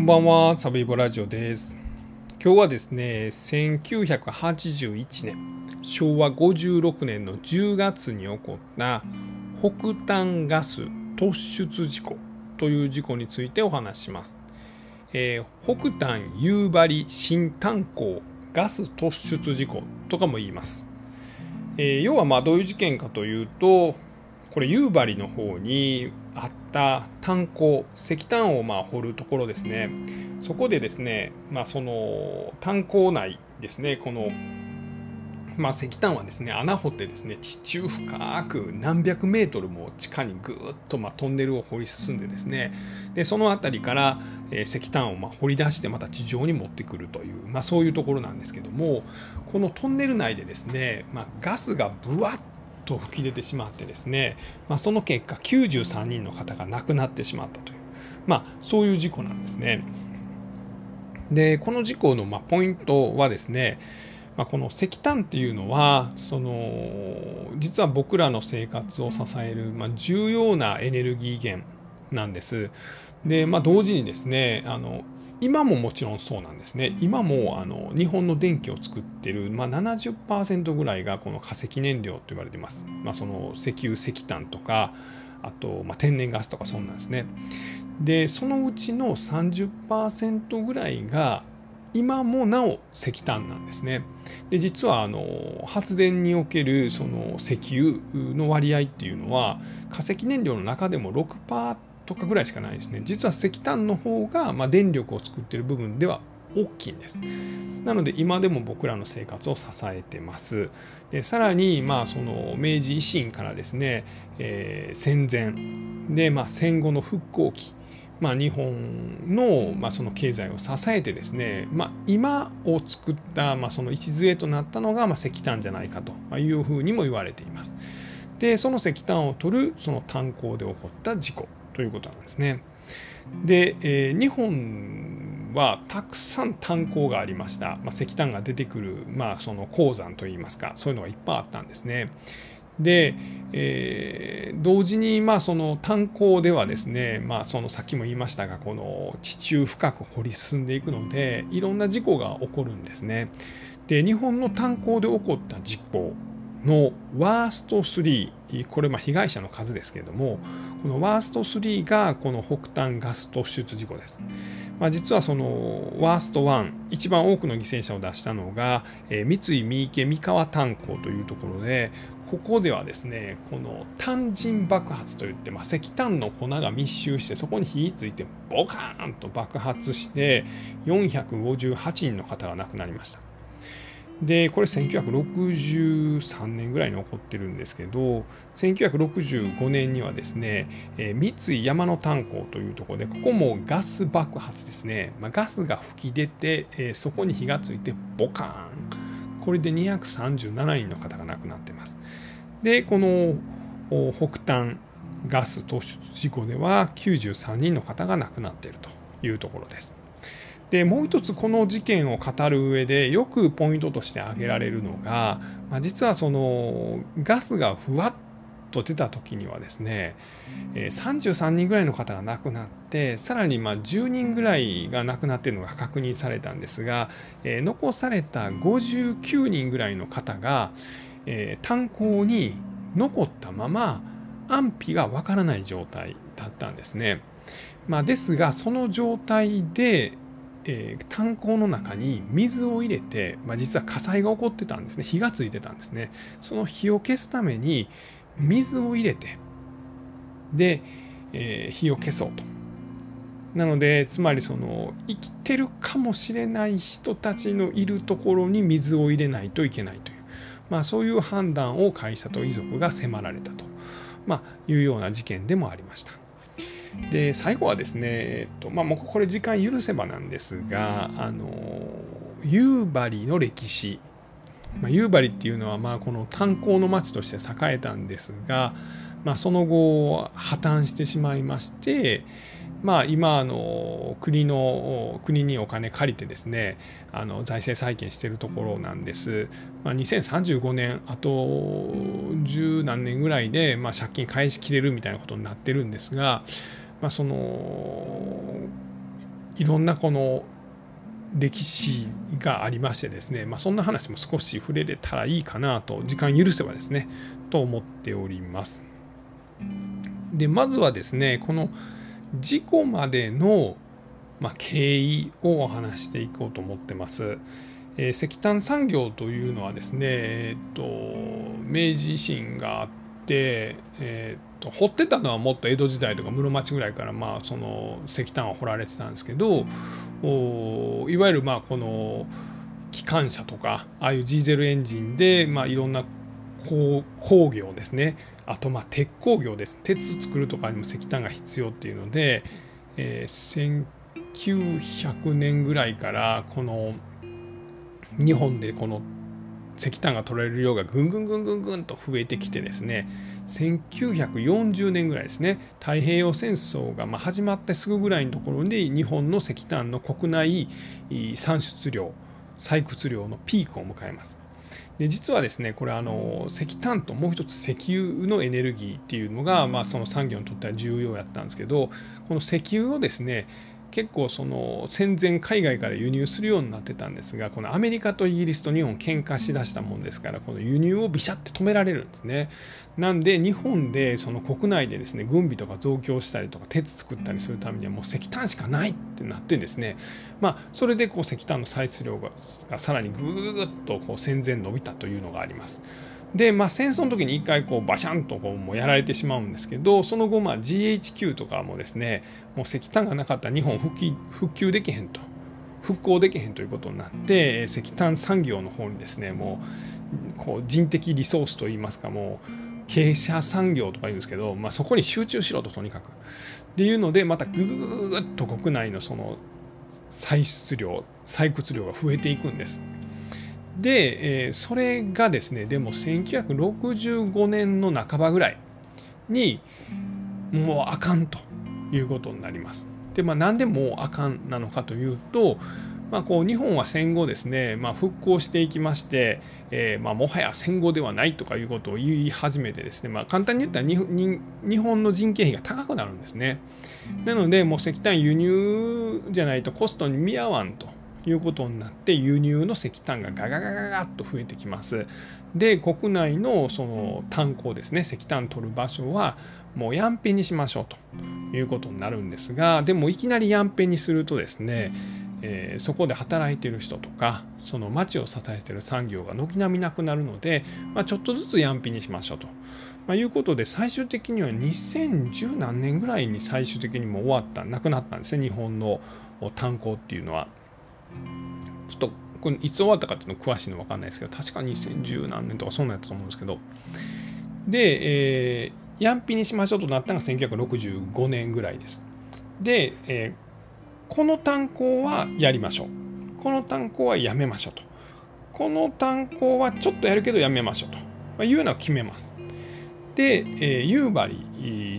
こんばんは、サブイボラジオです。今日はですね、1981年、昭和56年の10月に起こった北端ガス突出事故という事故についてお話します。えー北端夕張新炭鉱ガス突出事故とかも言います。えー要はまあどういう事件かというと、これ夕張の方にあった炭鉱石炭をまあ掘るところですね。そこでですね、まあ、その炭鉱内ですねこの、まあ、石炭はですね穴掘ってですね地中深く何百メートルも地下にぐーっとまあトンネルを掘り進んでですねでその辺りから、石炭をまあ掘り出してまた地上に持ってくるという、まあ、そういうところなんですけどもこのトンネル内でですね、まあ、ガスがぶわっと吹き出てしまってですね、まあ、その結果93人の方が亡くなってしまったという、まあ、そういう事故なんですね。でこの事故のまあポイントはですね、まあ、この石炭っていうのはその実は僕らの生活を支える、まあ、重要なエネルギー源なんです。で、まあ、同時にですねあの今ももちろんそうなんですね。今もあの日本の電気を作ってる、まあ、70%ぐらいがこの化石燃料と言われています、まあ、その石油石炭とかあと、まあ、天然ガスとかそんなんですね。でそのうちの30%ぐらいが今もなお石炭なんですね。で実はあの発電におけるその石油の割合っていうのは化石燃料の中でも6%とかぐらいしかないですね。実は石炭の方が、まあ、電力を作ってる部分では大きいんです。なので今でも僕らの生活を支えてます。でさらにまあその明治維新からですね、えー戦前。で、まあ、戦後の復興期。まあ、日本の,、まあその経済を支えてですね、まあ、今を作った、まあ、その礎となったのが、まあ、石炭じゃないかというふうにも言われています。でその石炭を取るその炭鉱で起こった事故。ということなんですね。で、えー日本はたくさん炭鉱がありました、まあ、石炭が出てくる、まあ、その鉱山といいますかそういうのがいっぱいあったんですね。で、えー同時にまあその炭鉱ではですね、まあ、そのさっきも言いましたがこの地中深く掘り進んでいくのでいろんな事故が起こるんですね。で日本の炭鉱で起こった事故のワースト3これま被害者の数ですけれどもこのワースト3がこの北端ガス突出事故です。まあ、実はそのワースト1一番多くの犠牲者を出したのが、え三井三池三河炭鉱というところでここではですねこの炭塵爆発といって、まあ、石炭の粉が密集してそこに火ついてボカーンと爆発して458人の方が亡くなりました。でこれ1963年ぐらいに起こってるんですけど1965年にはですね、えー三井山の炭鉱というところでここもガス爆発ですね、まあ、ガスが吹き出て、えーそこに火がついてボカーン。これで237人の方が亡くなってます。でこの北端ガス突出事故では93人の方が亡くなっているというところです。でもう一つこの事件を語る上でよくポイントとして挙げられるのが、まあ、実はそのガスがふわっと出た時にはですね33人ぐらいの方が亡くなってさらにま10人ぐらいが亡くなっているのが確認されたんですが、残された59人ぐらいの方が、炭鉱に残ったまま安否がわからない状態だったんですね。まあ、ですがその状態でえー炭鉱の中に水を入れて、まあ、実は火災が起こってたんですね。火がついてたんですね。その火を消すために水を入れてで、えー火を消そうと。なのでつまりその生きてるかもしれない人たちのいるところに水を入れないといけないという、まあ、そういう判断を会社と遺族が迫られたと、まあ、いうような事件でもありました。で最後はですね、えっとまあ、もうこれ時間許せばなんですがあの夕張の歴史、まあ、夕張っていうのはまあこの炭鉱の町として栄えたんですが、まあ、その後破綻してしまいまして、まあ、今あの国の国にお金借りてですねあの財政再建しているところなんです、まあ、2035年あと十何年ぐらいで、まあ、借金返しきれるみたいなことになってるんですが、まあ、そのいろんなこの歴史がありましてですね、まあ、そんな話も少し触れれたらいいかなと時間許せばですねと思っております。でまずはですねこの事故までの、まあ、経緯をお話していこうと思ってます。えー、石炭産業というのはですね、えーと、明治維新があって、えーと、掘ってたのはもっと江戸時代とか室町ぐらいから、まあ、その石炭は掘られてたんですけどおいわゆるまあこの機関車とかああいうディーゼルエンジンで、まあ、いろんな工業ですね。あとまあ鉄工業です。鉄作るとかにも石炭が必要っていうので、えー、1900年ぐらいからこの日本でこの石炭が取られる量がぐんぐんぐんぐんぐんと増えてきてですね1940年ぐらいですね太平洋戦争がま始まってすぐぐらいのところに日本の石炭の国内産出量採掘量のピークを迎えます。で実はですねこれあの石炭ともう一つ石油のエネルギーっていうのが、まあ、その産業にとっては重要やったんですけどこの石油をですね結構その戦前海外から輸入するようになってたんですがこのアメリカとイギリスと日本喧嘩しだしたもんですからこの輸入をビシャって止められるんですね。なんで日本でその国内でですね軍備とか増強したりとか鉄作ったりするためにはもう石炭しかないってなってですね。まあそれでこう石炭の採出量がさらにぐぐっとこう戦前伸びたというのがあります。で、まあ、戦争の時に一回こうバシャンとこうもうやられてしまうんですけどその後まあ GHQ とかもですねもう石炭がなかったら日本復帰復旧できへんと復興できへんということになって石炭産業の方にですねもうこう人的リソースといいますかもう傾斜産業とか言うんですけど、まあ、そこに集中しろととにかく。っていうのでまたぐぐぐっと国内のその採出量採掘量が増えていくんです。で、えー、それがですねでも1965年の半ばぐらいにもうあかんということになります。でまあ何でもうあかんなのかというと、まあ、こう日本は戦後ですね、まあ、復興していきまして、えーまあ、もはや戦後ではないとかいうことを言い始めてですね、まあ、簡単に言ったら日本の人件費が高くなるんですね。なのでもう石炭輸入じゃないとコストに見合わんと。いうことになって輸入の石炭がガガガガガッと増えてきます。で国内のその炭鉱ですね石炭取る場所はもうやんぺんにしましょうということになるんですがでもいきなりやんぺんにするとですね、えー、そこで働いてる人とかその町を支えてる産業が軒並みなくなるので、まあ、ちょっとずつやんぴにしましょうと。まあ、いうことで最終的には2010何年ぐらいに最終的にも終わったなくなったんですね日本の炭鉱っていうのは。ちょっとこれいつ終わったかっていうの詳しいの分かんないですけど確か2010何年とかそんなんやったと思うんですけど。で、えー、ヤンピにしましょうとなったのが1965年ぐらいです。で、えー、この炭鉱はやりましょう。この炭鉱はやめましょうと。この炭鉱はちょっとやるけどやめましょうと、ま、いうのは決めます。で、えー、夕張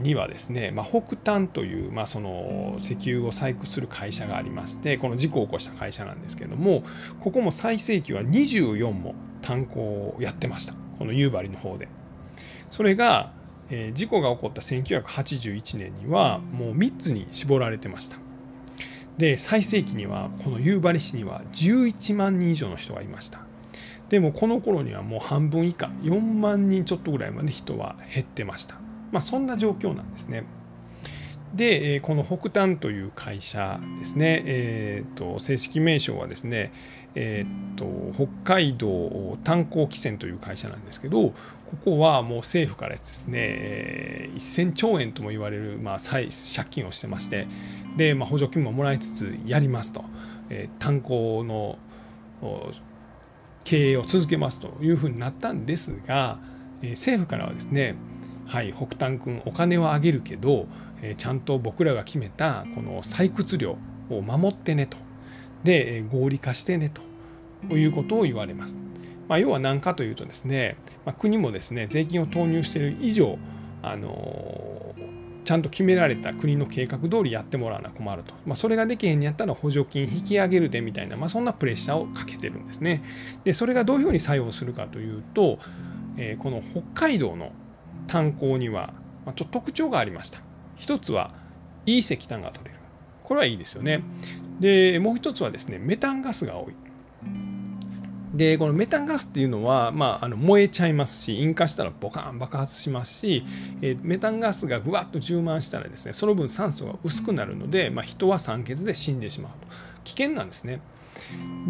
にはですね、まあ、北炭という、まあ、その石油を採掘する会社がありましてこの事故を起こした会社なんですけれどもここも最盛期は24も炭鉱をやってましたこの夕張の方で。それが、えー、事故が起こった1981年にはもう3つに絞られてました。で最盛期にはこの夕張市には11万人以上の人がいました。でもこの頃にはもう半分以下4万人ちょっとぐらいまで人は減ってました。まあ、そんな状況なんですね。で、この北端という会社ですね、えーと、正式名称はですね、えーと、北海道炭鉱汽船という会社なんですけど、ここはもう政府からですね、えー、1000兆円とも言われる、まあ、借金をしてまして、で、まあ、補助金ももらいつつやりますと、えー、炭鉱の経営を続けますというふうになったんですが、え、政府からはですね、はい、北端君お金はあげるけど、え、ちゃんと僕らが決めたこの採掘量を守ってねとで、え、合理化してねということを言われます。まあ、要は何かというとですね、まあ、国もですね税金を投入している以上あのちゃんと決められた国の計画通りやってもらわな困ると、まあ、それができへんにやったら補助金引き上げるでみたいな、まあ、そんなプレッシャーをかけてるんですね。でそれがどういうふうに作用するかというと、えー、この北海道の炭鉱にはちょっと特徴がありました。一つはいい石炭が取れる。これはいいですよね。でもう一つはですねメタンガスが多いでこのメタンガスっていうのは、まあ、あの燃えちゃいますし引火したらボカン爆発しますし、えー、メタンガスがぐわっと充満したらですねその分酸素が薄くなるので、まあ、人は酸欠で死んでしまうと。危険なんですね。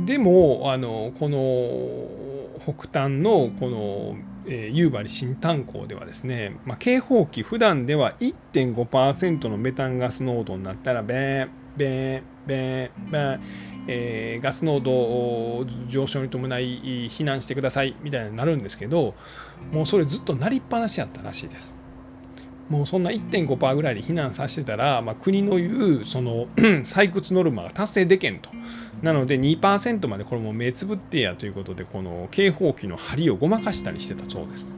でもあのこの北端のこの、えー、夕張新炭鉱ではですね、まあ、警報器普段では1.5%のメタンガス濃度になったらベーンベーベーベーえー、ガス濃度上昇に伴い避難してくださいみたいになるんですけどもうそれずっとなりっぱなしやったらしいです。もうそんな1.5%ぐらいで避難させてたら、まあ、国の言うその 採掘ノルマが達成でけんと。なので2%までこれも目つぶってやということでこの警報器の針をごまかしたりしてたそうです。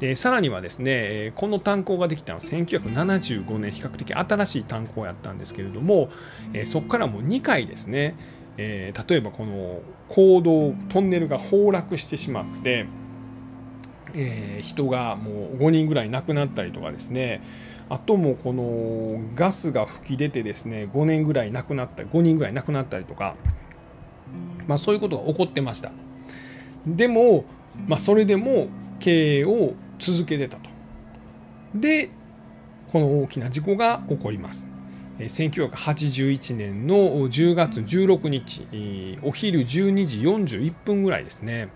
でさらにはですねこの炭鉱ができたのは1975年比較的新しい炭鉱やったんですけれどもそこからもう2回ですね、例えばこの坑道トンネルが崩落してしまって、え、人がもう5人ぐらい亡くなったりとかですねあともこのガスが噴き出てですね5年ぐらい亡くなった5人ぐらい亡くなったりとか、まあ、そういうことが起こってました。でも、まあ、それでも経営を続けてたと。でこの大きな事故が起こります。1981年の10月16日お昼12時41分ぐらいですね。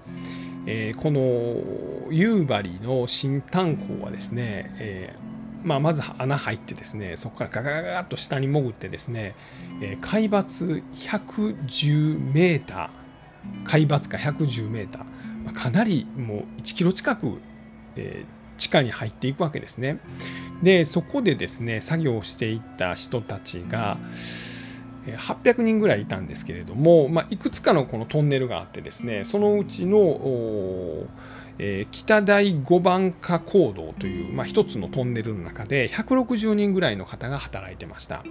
この夕張の新炭鉱はですねまあ、まず穴入ってですねそこからガガガガッと下に潜ってですね海抜110メーター海抜か110メーターかなりもう1キロ近く、えー、地下に入っていくわけですね。でそこでですね作業をしていった人たちが800人ぐらいいたんですけれども、まあ、いくつかのこのトンネルがあってですねそのうちの、えー、北大五番化坑道という、まあ、一つのトンネルの中で160人ぐらいの方が働いてました、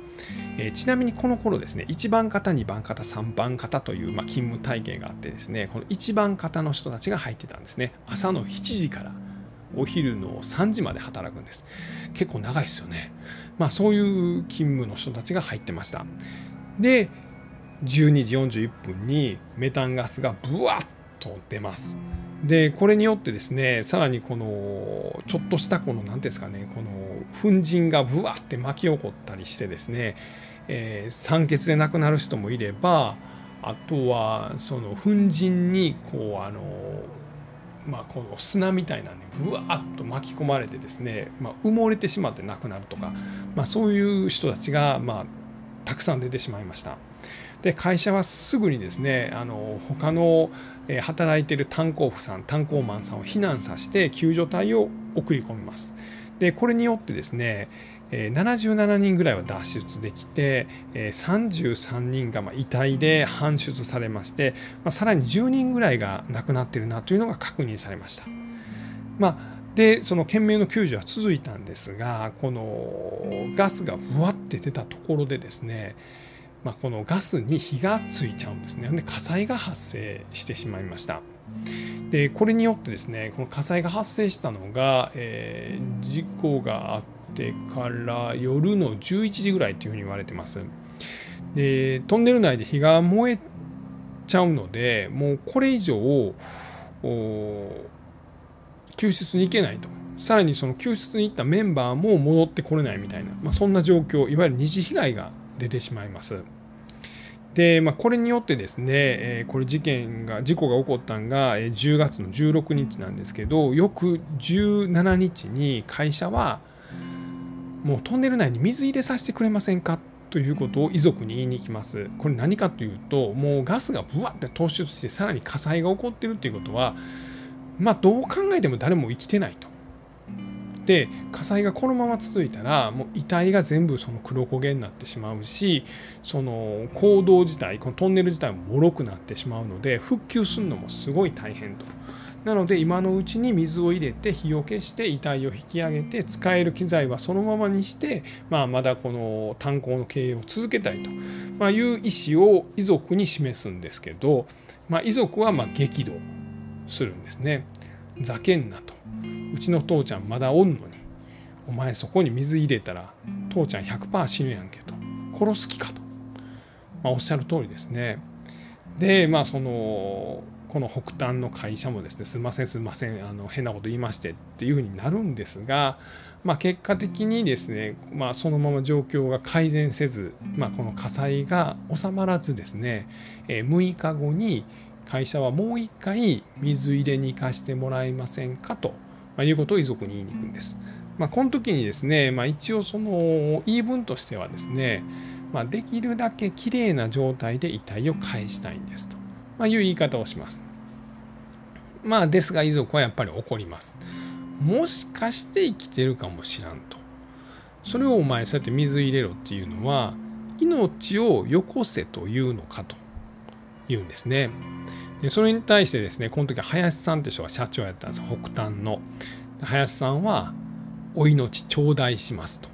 えー、ちなみにこの頃ですね1番方2番方3番方という、まあ、勤務体系があってですねこの1番方の人たちが入ってたんですね朝の7時からお昼の3時まで働くんです。結構長いですよね。まあそういう勤務の人たちが入ってました。で12時41分にメタンガスがブワッと出ます。でこれによってですねさらにこのちょっとしたこの何ていうんですかねこの粉塵がブワッて巻き起こったりしてですね、えー、酸欠で亡くなる人もいればあとはその粉塵にこうあのまあ、この砂みたいなねぶわっと巻き込まれてですね、まあ、埋もれてしまって亡くなるとか、まあ、そういう人たちが、まあ、たくさん出てしまいました。で会社はすぐにですねあの他の働いてる炭鉱夫さん炭鉱マンさんを避難させて救助隊を送り込みます。でこれによってですね77人ぐらいは脱出できて33人が遺体で搬出されましてさらに10人ぐらいが亡くなっているなというのが確認されました。まあでその懸命の救助は続いたんですがこのガスがふわって出たところでですね、まあ、このガスに火がついちゃうんですねで火災が発生してしまいましたでこれによってですねこの火災が発生したのが、えー、事故があっててから夜の11時ぐらいというふうに言われてます。でトンネル内で火が燃えちゃうのでもうこれ以上救出に行けないとさらにその救出に行ったメンバーも戻ってこれないみたいな、まあ、そんな状況いわゆる二次被害が出てしまいます。で、まあ、これによってですね、えー、これ事件が事故が起こったのが10月の16日なんですけど翌17日に会社はもうトンネル内に水入れさせてくれませんか？ということを遺族に言いに行きます。これ何かというともうガスがぶわって突出してさらに火災が起こってるっていうことはまあどう考えても誰も生きてないと。で火災がこのまま続いたらもう遺体が全部その黒焦げになってしまうしその坑道自体このトンネル自体も脆くなってしまうので復旧するのもすごい大変と。なので今のうちに水を入れて火を消して遺体を引き上げて使える機材はそのままにして、まあ、まだこの炭鉱の経営を続けたいと、いう意思を遺族に示すんですけど、まあ、遺族はま激怒するんですね。ざけんなと。うちの父ちゃんまだおんのにお前そこに水入れたら父ちゃん100%死ぬやんけと殺す気かとまあ、おっしゃる通りですね。でまあそのこの北端の会社もですねすいませんすいませんあの変なこと言いましてっていうふうになるんですが、まあ、結果的にですね、まあ、そのまま状況が改善せず、まあ、この火災が収まらずですね、え6日後に会社はもう一回水入れに行かしてもらえませんかと、まいうことを遺族に言いに行くんです。まあ、この時にですね、まあ、一応その言い分としてはですね、まあ、できるだけきれいな状態で遺体を返したいんですと。まあ、いう言い方をします。まあですが遺族はやっぱり怒ります。もしかして生きてるかもしらんと。それをお前そうやって水入れろっていうのは命をよこせというのかと言うんですね。でそれに対してですねこの時林さんって人が社長やったんです北端の。林さんは「お命頂戴します」と。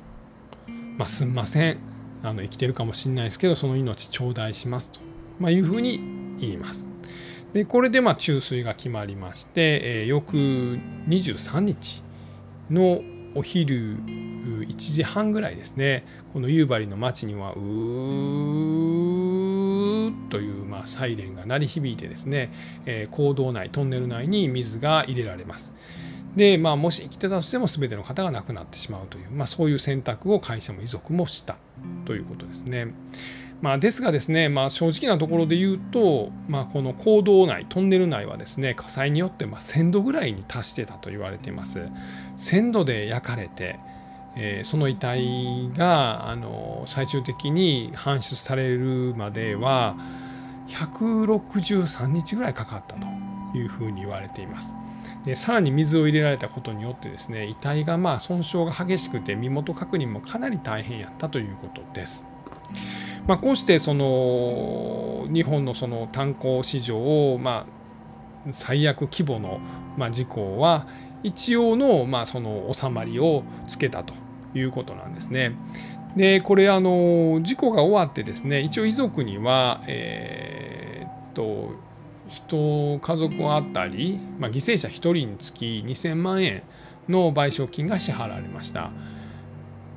まあ、すんませんあの生きてるかもしれないですけどその命頂戴しますと、まあ、いうふうに言います。でこれでまあ注水が決まりまして、えー、翌23日のお昼1時半ぐらいですねこの夕張の町にはうーというまあサイレンが鳴り響いてですね、えー、坑道内トンネル内に水が入れられます。でまあ、もし生きてたとしても全ての方が亡くなってしまうという、まあ、そういう選択を会社も遺族もしたということですね。まあ、ですがですね、まあ、正直なところで言うと、まあ、この坑道内トンネル内はですね火災によってま1000度ぐらいに達してたと言われています。1000度で焼かれて、えー、その遺体があの最終的に搬出されるまでは163日ぐらいかかったというふうに言われています。でさらに水を入れられたことによってですね遺体がまあ損傷が激しくて身元確認もかなり大変やったということです。まあ、こうしてその日本のその炭鉱市場をまあ最悪規模のまあ事故は一応のまあその収まりをつけたということなんですね。でこれあの事故が終わってですね一応遺族にはえー、っと人家族あたり、まあ、犠牲者1人につき2000万円の賠償金が支払われました。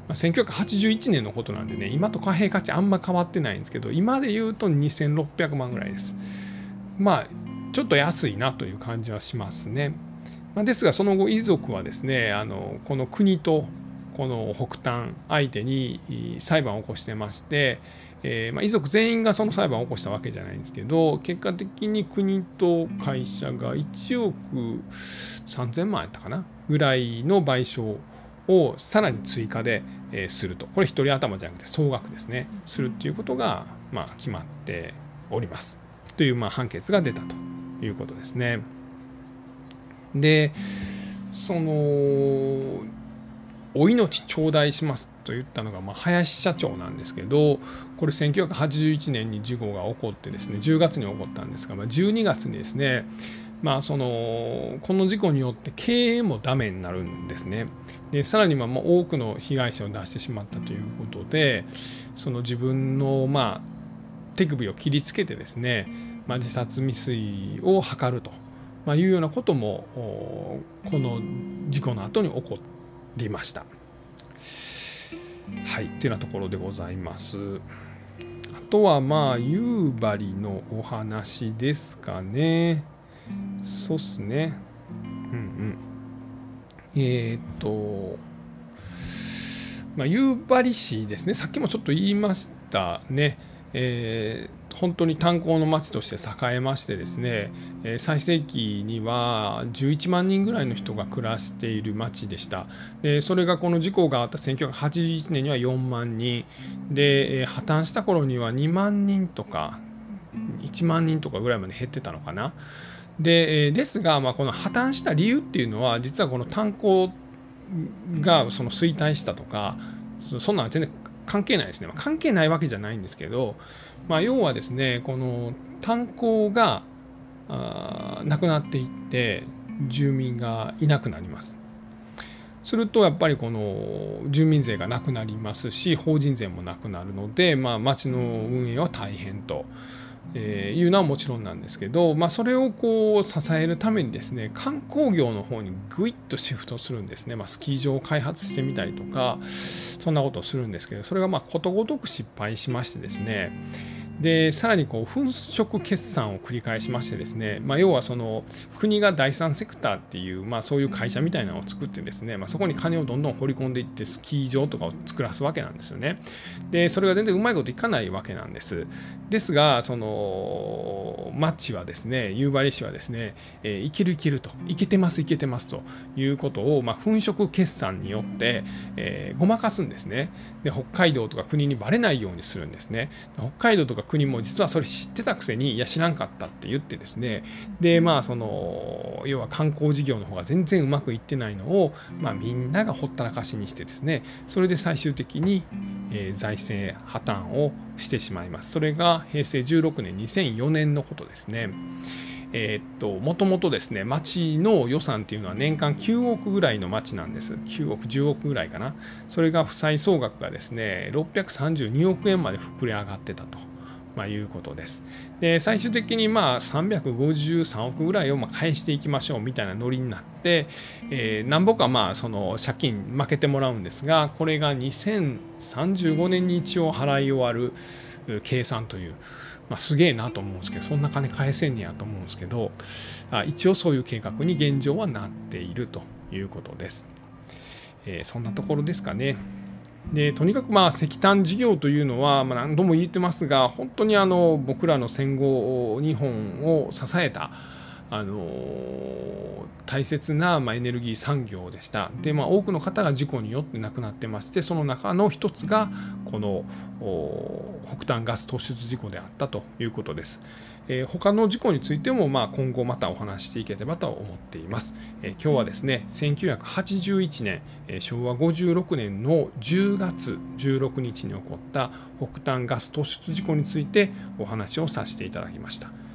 まあ、1981年のことなんでね今と貨幣価値あんま変わってないんですけど今で言うと2600万ぐらいです。まあちょっと安いなという感じはしますね、まあ、ですがその後遺族はですねあのこの国とこの北端相手に裁判を起こしてまして、えー、まあ、遺族全員がその裁判を起こしたわけじゃないんですけど結果的に国と会社が1億3000万やったかなぐらいの賠償をさらに追加で、えするとこれ1人頭じゃなくて総額ですねするっていうことが、まあ、決まっておりますという、まあ、判決が出たということですね。でそのお命頂戴しますと言ったのが、まあ、林社長なんですけどこれ1981年に事故が起こってですね10月に起こったんですが、まあ、12月にですねまあ、そのこの事故によって経営もダメになるんですね。でさらにま多くの被害者を出してしまったということでその自分のま手首を切りつけてですね、まあ、自殺未遂を図ると、ま、いうようなこともこの事故の後に起こりました。はい、というようなところでございます。あとはまあ夕張のお話ですかね。そうっすね。うんうん。えー、っと、まあ、夕張市ですね、さっきもちょっと言いましたね。えー、本当に炭鉱の町として栄えましてですね、えー、最盛期には11万人ぐらいの人が暮らしている町でした。でそれがこの事故があった1981年には4万人。で、えー、破綻した頃には2万人とか1万人とかぐらいまで減ってたのかな。でですが、まあ、この破綻した理由っていうのは実はこの炭鉱がその衰退したとかそんなの全然関係ないですね、まあ、関係ないわけじゃないんですけど、まあ、要はですねこの炭鉱がなくなっていって住民がいなくなりますするとやっぱりこの住民税がなくなりますし法人税もなくなるので、まあ、町の運営は大変と。えー、いうのはもちろんなんですけど、まあ、それをこう支えるためにですね観光業の方にぐいっとシフトするんですね、まあ、スキー場を開発してみたりとかそんなことをするんですけどそれがまことごとく失敗しましてですねでさらにこう粉飾決算を繰り返しましてですね、まあ、要はその国が第三セクターっていう、まあ、そういう会社みたいなのを作ってですね、まあ、そこに金をどんどん掘り込んでいってスキー場とかを作らすわけなんですよね。でそれが全然うまいこといかないわけなんです。ですがそのマッチはですね夕張市はですね、えー、いけるいけるといけてますいけてますということを、まあ、粉飾決算によって、えー、ごまかすんですね。で北海道とか国にバレないようにするんですね。北海道とか国も実はそれ知ってたくせにいや知らんかったって言ってですね。でまあその要は観光事業の方が全然うまくいってないのを、まあ、みんながほったらかしにしてですね。それで最終的に、えー、財政破綻をしてしまいます。それが平成16年2004年のことですね。えー、っともともとですね町の予算っていうのは年間9億ぐらいの町なんです。9億10億ぐらいかな。それが負債総額がですね632億円まで膨れ上がってたと。まあ、いうことです。で最終的にまあ353億ぐらいをま返していきましょうみたいなノリになって、えー、なんぼかまあその借金負けてもらうんですがこれが2035年に一応払い終わる計算という、まあ、すげえなと思うんですけどそんな金返せんねやと思うんですけどあ一応そういう計画に現状はなっているということです。えー、そんなところですかね。でとにかくまあ石炭事業というのは、まあ、何度も言ってますが本当にあの僕らの戦後日本を支えたあの大切な、ま、エネルギー産業でしたで、まあ、多くの方が事故によって亡くなってましてその中の一つがこの北端ガス突出事故であったということです。えー、他の事故についても、まあ、今後またお話していければと思っています。えー、今日はですね、1981年、え、昭和56年の10月16日に起こった北端ガス突出事故についてお話をさせていただきました。